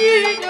Amiga